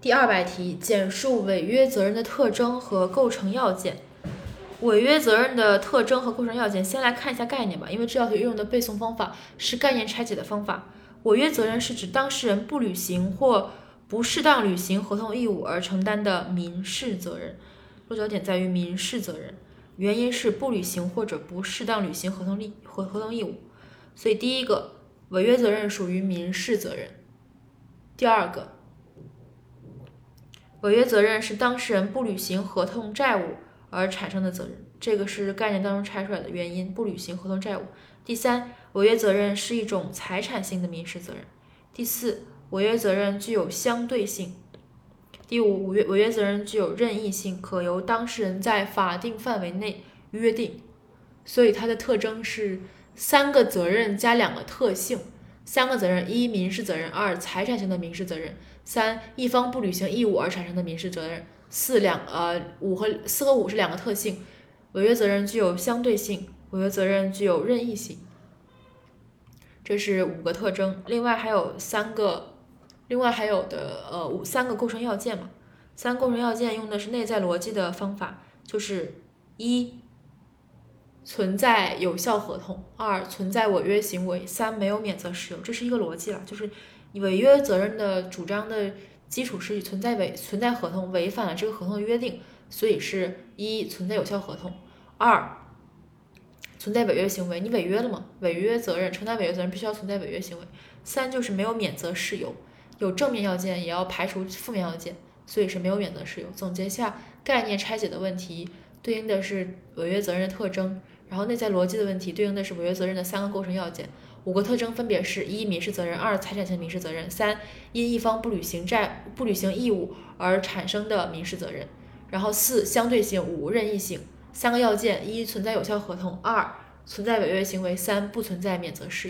第二百题，简述违约责任的特征和构成要件。违约责任的特征和构成要件，先来看一下概念吧，因为这道题运用的背诵方法是概念拆解的方法。违约责任是指当事人不履行或不适当履行合同义务而承担的民事责任。落脚点在于民事责任，原因是不履行或者不适当履行合同利合合同义务。所以第一个，违约责任属于民事责任。第二个。违约责任是当事人不履行合同债务而产生的责任，这个是概念当中拆出来的原因，不履行合同债务。第三，违约责任是一种财产性的民事责任。第四，违约责任具有相对性。第五，违约违约责任具有任意性，可由当事人在法定范围内约定。所以它的特征是三个责任加两个特性。三个责任：一、民事责任；二、财产性的民事责任；三、一方不履行义务而产生的民事责任。四两呃五和四和五是两个特性。违约责任具有相对性，违约责任具有任意性。这是五个特征。另外还有三个，另外还有的呃五三个构成要件嘛。三构成要件用的是内在逻辑的方法，就是一。存在有效合同，二存在违约行为，三没有免责事由，这是一个逻辑了。就是你违约责任的主张的基础是存在违存在合同违反了这个合同的约定，所以是一存在有效合同，二存在违约行为，你违约了吗？违约责任承担违约责任必须要存在违约行为，三就是没有免责事由，有正面要件也要排除负面要件，所以是没有免责事由。总结下概念拆解的问题，对应的是违约责任的特征。然后内在逻辑的问题对应的是违约责任的三个构成要件，五个特征分别是：一、民事责任；二、财产性民事责任；三、因一方不履行债不履行义务而产生的民事责任。然后四、相对性；五、任意性。三个要件：一、存在有效合同；二、存在违约行为；三、不存在免责事。